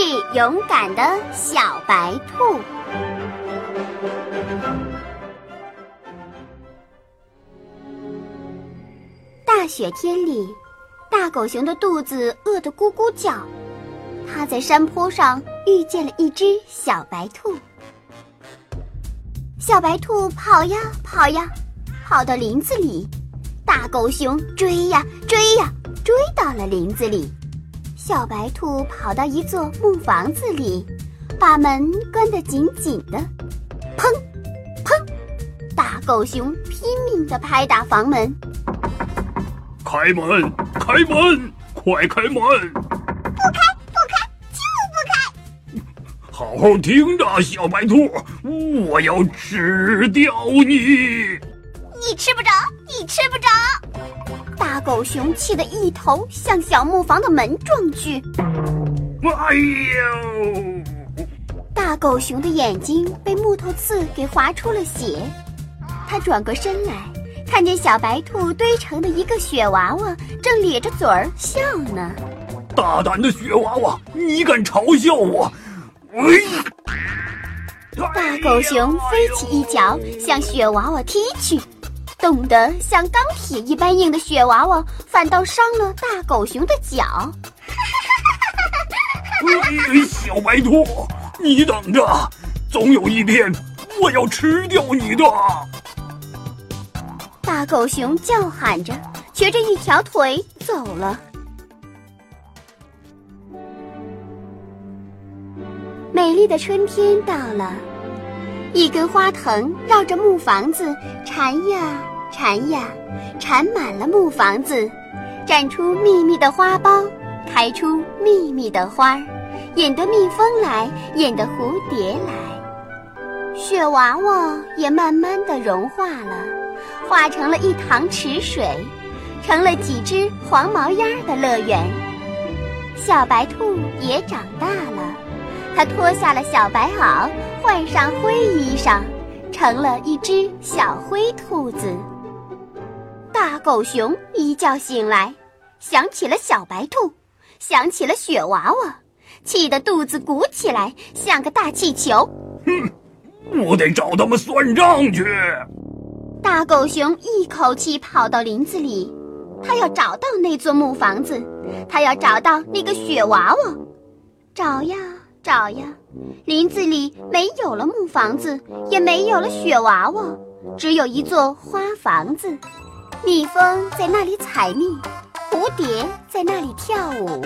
是勇敢的小白兔。大雪天里，大狗熊的肚子饿得咕咕叫。它在山坡上遇见了一只小白兔。小白兔跑呀跑呀，跑到林子里，大狗熊追呀追呀，追到了林子里。小白兔跑到一座木房子里，把门关得紧紧的。砰，砰！大狗熊拼命地拍打房门。开门，开门，快开门！不开，不开，就不开！好好听着，小白兔，我要吃掉你！你吃不着，你吃不着！大狗熊气得一头向小木房的门撞去。哎呦！大狗熊的眼睛被木头刺给划出了血。他转过身来，看见小白兔堆成的一个雪娃娃正咧着嘴儿笑呢。大胆的雪娃娃，你敢嘲笑我？哎！大狗熊飞起一脚向雪娃娃踢去。冻得像钢铁一般硬的雪娃娃，反倒伤了大狗熊的脚。小白兔，你等着，总有一天我要吃掉你的！大狗熊叫喊着，瘸着一条腿走了。美丽的春天到了。一根花藤绕着木房子缠呀缠呀，缠满了木房子，绽出密密的花苞，开出密密的花儿，引得蜜蜂来，引得蝴蝶来。雪娃娃也慢慢的融化了，化成了一塘池水，成了几只黄毛鸭的乐园。小白兔也长大了，它脱下了小白袄。换上灰衣裳，成了一只小灰兔子。大狗熊一觉醒来，想起了小白兔，想起了雪娃娃，气得肚子鼓起来，像个大气球。哼，我得找他们算账去。大狗熊一口气跑到林子里，他要找到那座木房子，他要找到那个雪娃娃，找呀。找呀，林子里没有了木房子，也没有了雪娃娃，只有一座花房子。蜜蜂在那里采蜜，蝴蝶在那里跳舞，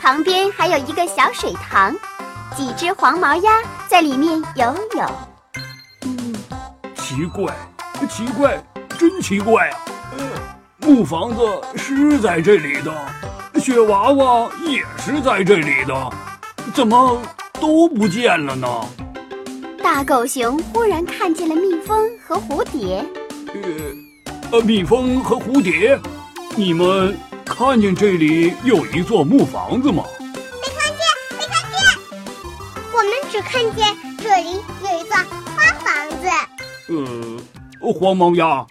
旁边还有一个小水塘，几只黄毛鸭在里面游泳。嗯，奇怪，奇怪，真奇怪啊！木房子是在这里的，雪娃娃也是在这里的。怎么都不见了呢？大狗熊忽然看见了蜜蜂和蝴蝶。呃，蜜蜂和蝴蝶，你们看见这里有一座木房子吗？没看见，没看见。我们只看见这里有一座花房子。呃，黄毛鸭，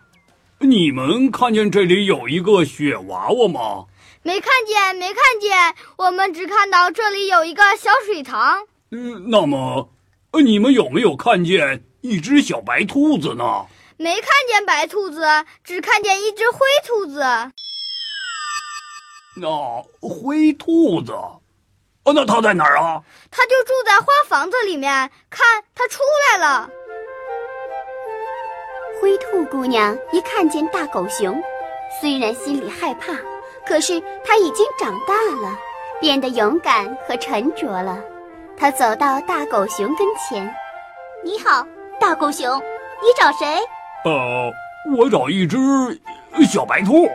你们看见这里有一个雪娃娃吗？没看见，没看见，我们只看到这里有一个小水塘。嗯，那么，你们有没有看见一只小白兔子呢？没看见白兔子，只看见一只灰兔子。那灰兔子，哦，那它在哪儿啊？它就住在花房子里面。看，它出来了。灰兔姑娘一看见大狗熊，虽然心里害怕。可是它已经长大了，变得勇敢和沉着了。它走到大狗熊跟前：“你好，大狗熊，你找谁？”“呃，我找一只小白兔。”“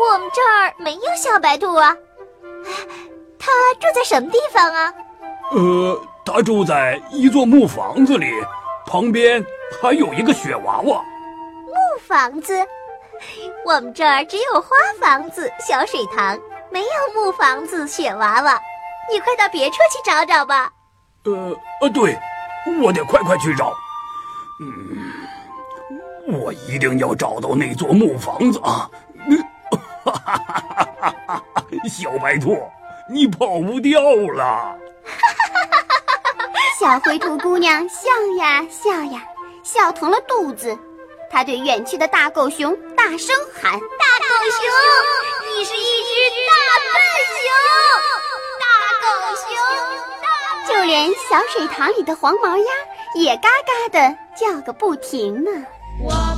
我们这儿没有小白兔啊。”“它住在什么地方啊？”“呃，它住在一座木房子里，旁边还有一个雪娃娃。”“木房子。”我们这儿只有花房子、小水塘，没有木房子、雪娃娃。你快到别处去找找吧。呃呃，对，我得快快去找。嗯，我一定要找到那座木房子啊！哈哈哈哈哈！小白兔，你跑不掉了。小灰兔姑娘笑呀笑呀，笑疼了肚子。她对远去的大狗熊大声喊：“大狗熊，你是一只大笨熊！大狗熊！”就连小水塘里的黄毛鸭也嘎嘎的叫个不停呢。Wow.